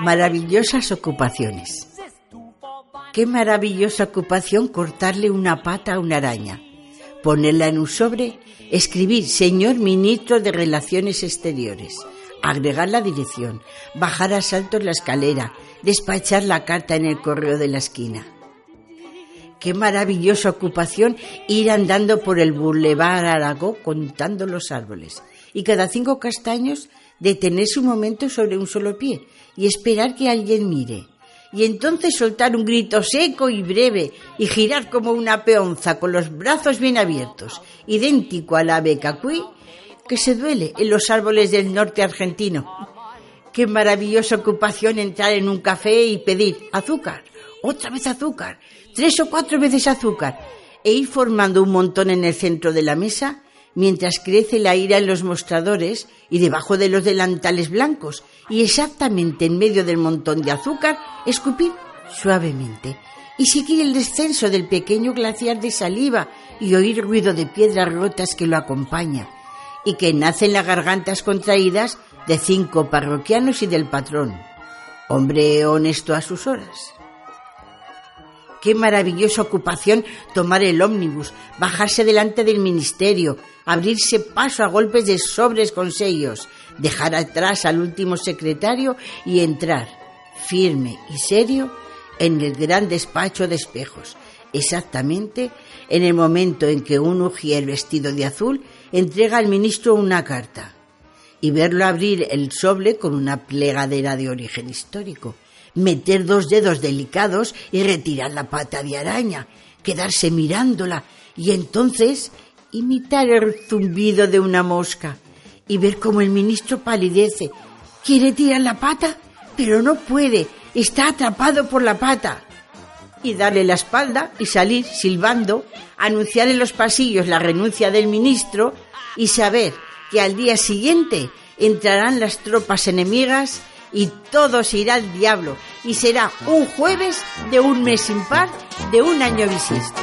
Maravillosas ocupaciones. Qué maravillosa ocupación cortarle una pata a una araña, ponerla en un sobre, escribir señor ministro de Relaciones Exteriores, agregar la dirección, bajar a saltos la escalera, despachar la carta en el correo de la esquina. Qué maravillosa ocupación ir andando por el Boulevard Aragó contando los árboles y cada cinco castaños detenerse un momento sobre un solo pie y esperar que alguien mire. Y entonces soltar un grito seco y breve y girar como una peonza con los brazos bien abiertos, idéntico al ave cacuí que se duele en los árboles del norte argentino. Qué maravillosa ocupación entrar en un café y pedir azúcar, otra vez azúcar, tres o cuatro veces azúcar, e ir formando un montón en el centro de la mesa mientras crece la ira en los mostradores y debajo de los delantales blancos, y exactamente en medio del montón de azúcar, escupir suavemente. Y seguir el descenso del pequeño glaciar de saliva y oír ruido de piedras rotas que lo acompaña. Y que nace en las gargantas contraídas de cinco parroquianos y del patrón, hombre honesto a sus horas. Qué maravillosa ocupación tomar el ómnibus, bajarse delante del ministerio, abrirse paso a golpes de sobres con sellos, dejar atrás al último secretario y entrar, firme y serio, en el gran despacho de espejos, exactamente en el momento en que un ujier vestido de azul entrega al ministro una carta y verlo abrir el sobre con una plegadera de origen histórico, meter dos dedos delicados y retirar la pata de araña, quedarse mirándola y entonces imitar el zumbido de una mosca y ver cómo el ministro palidece. Quiere tirar la pata, pero no puede, está atrapado por la pata. Y darle la espalda y salir silbando, anunciar en los pasillos la renuncia del ministro y saber que al día siguiente entrarán las tropas enemigas y todo se irá al diablo y será un jueves de un mes impar de un año bisiesto.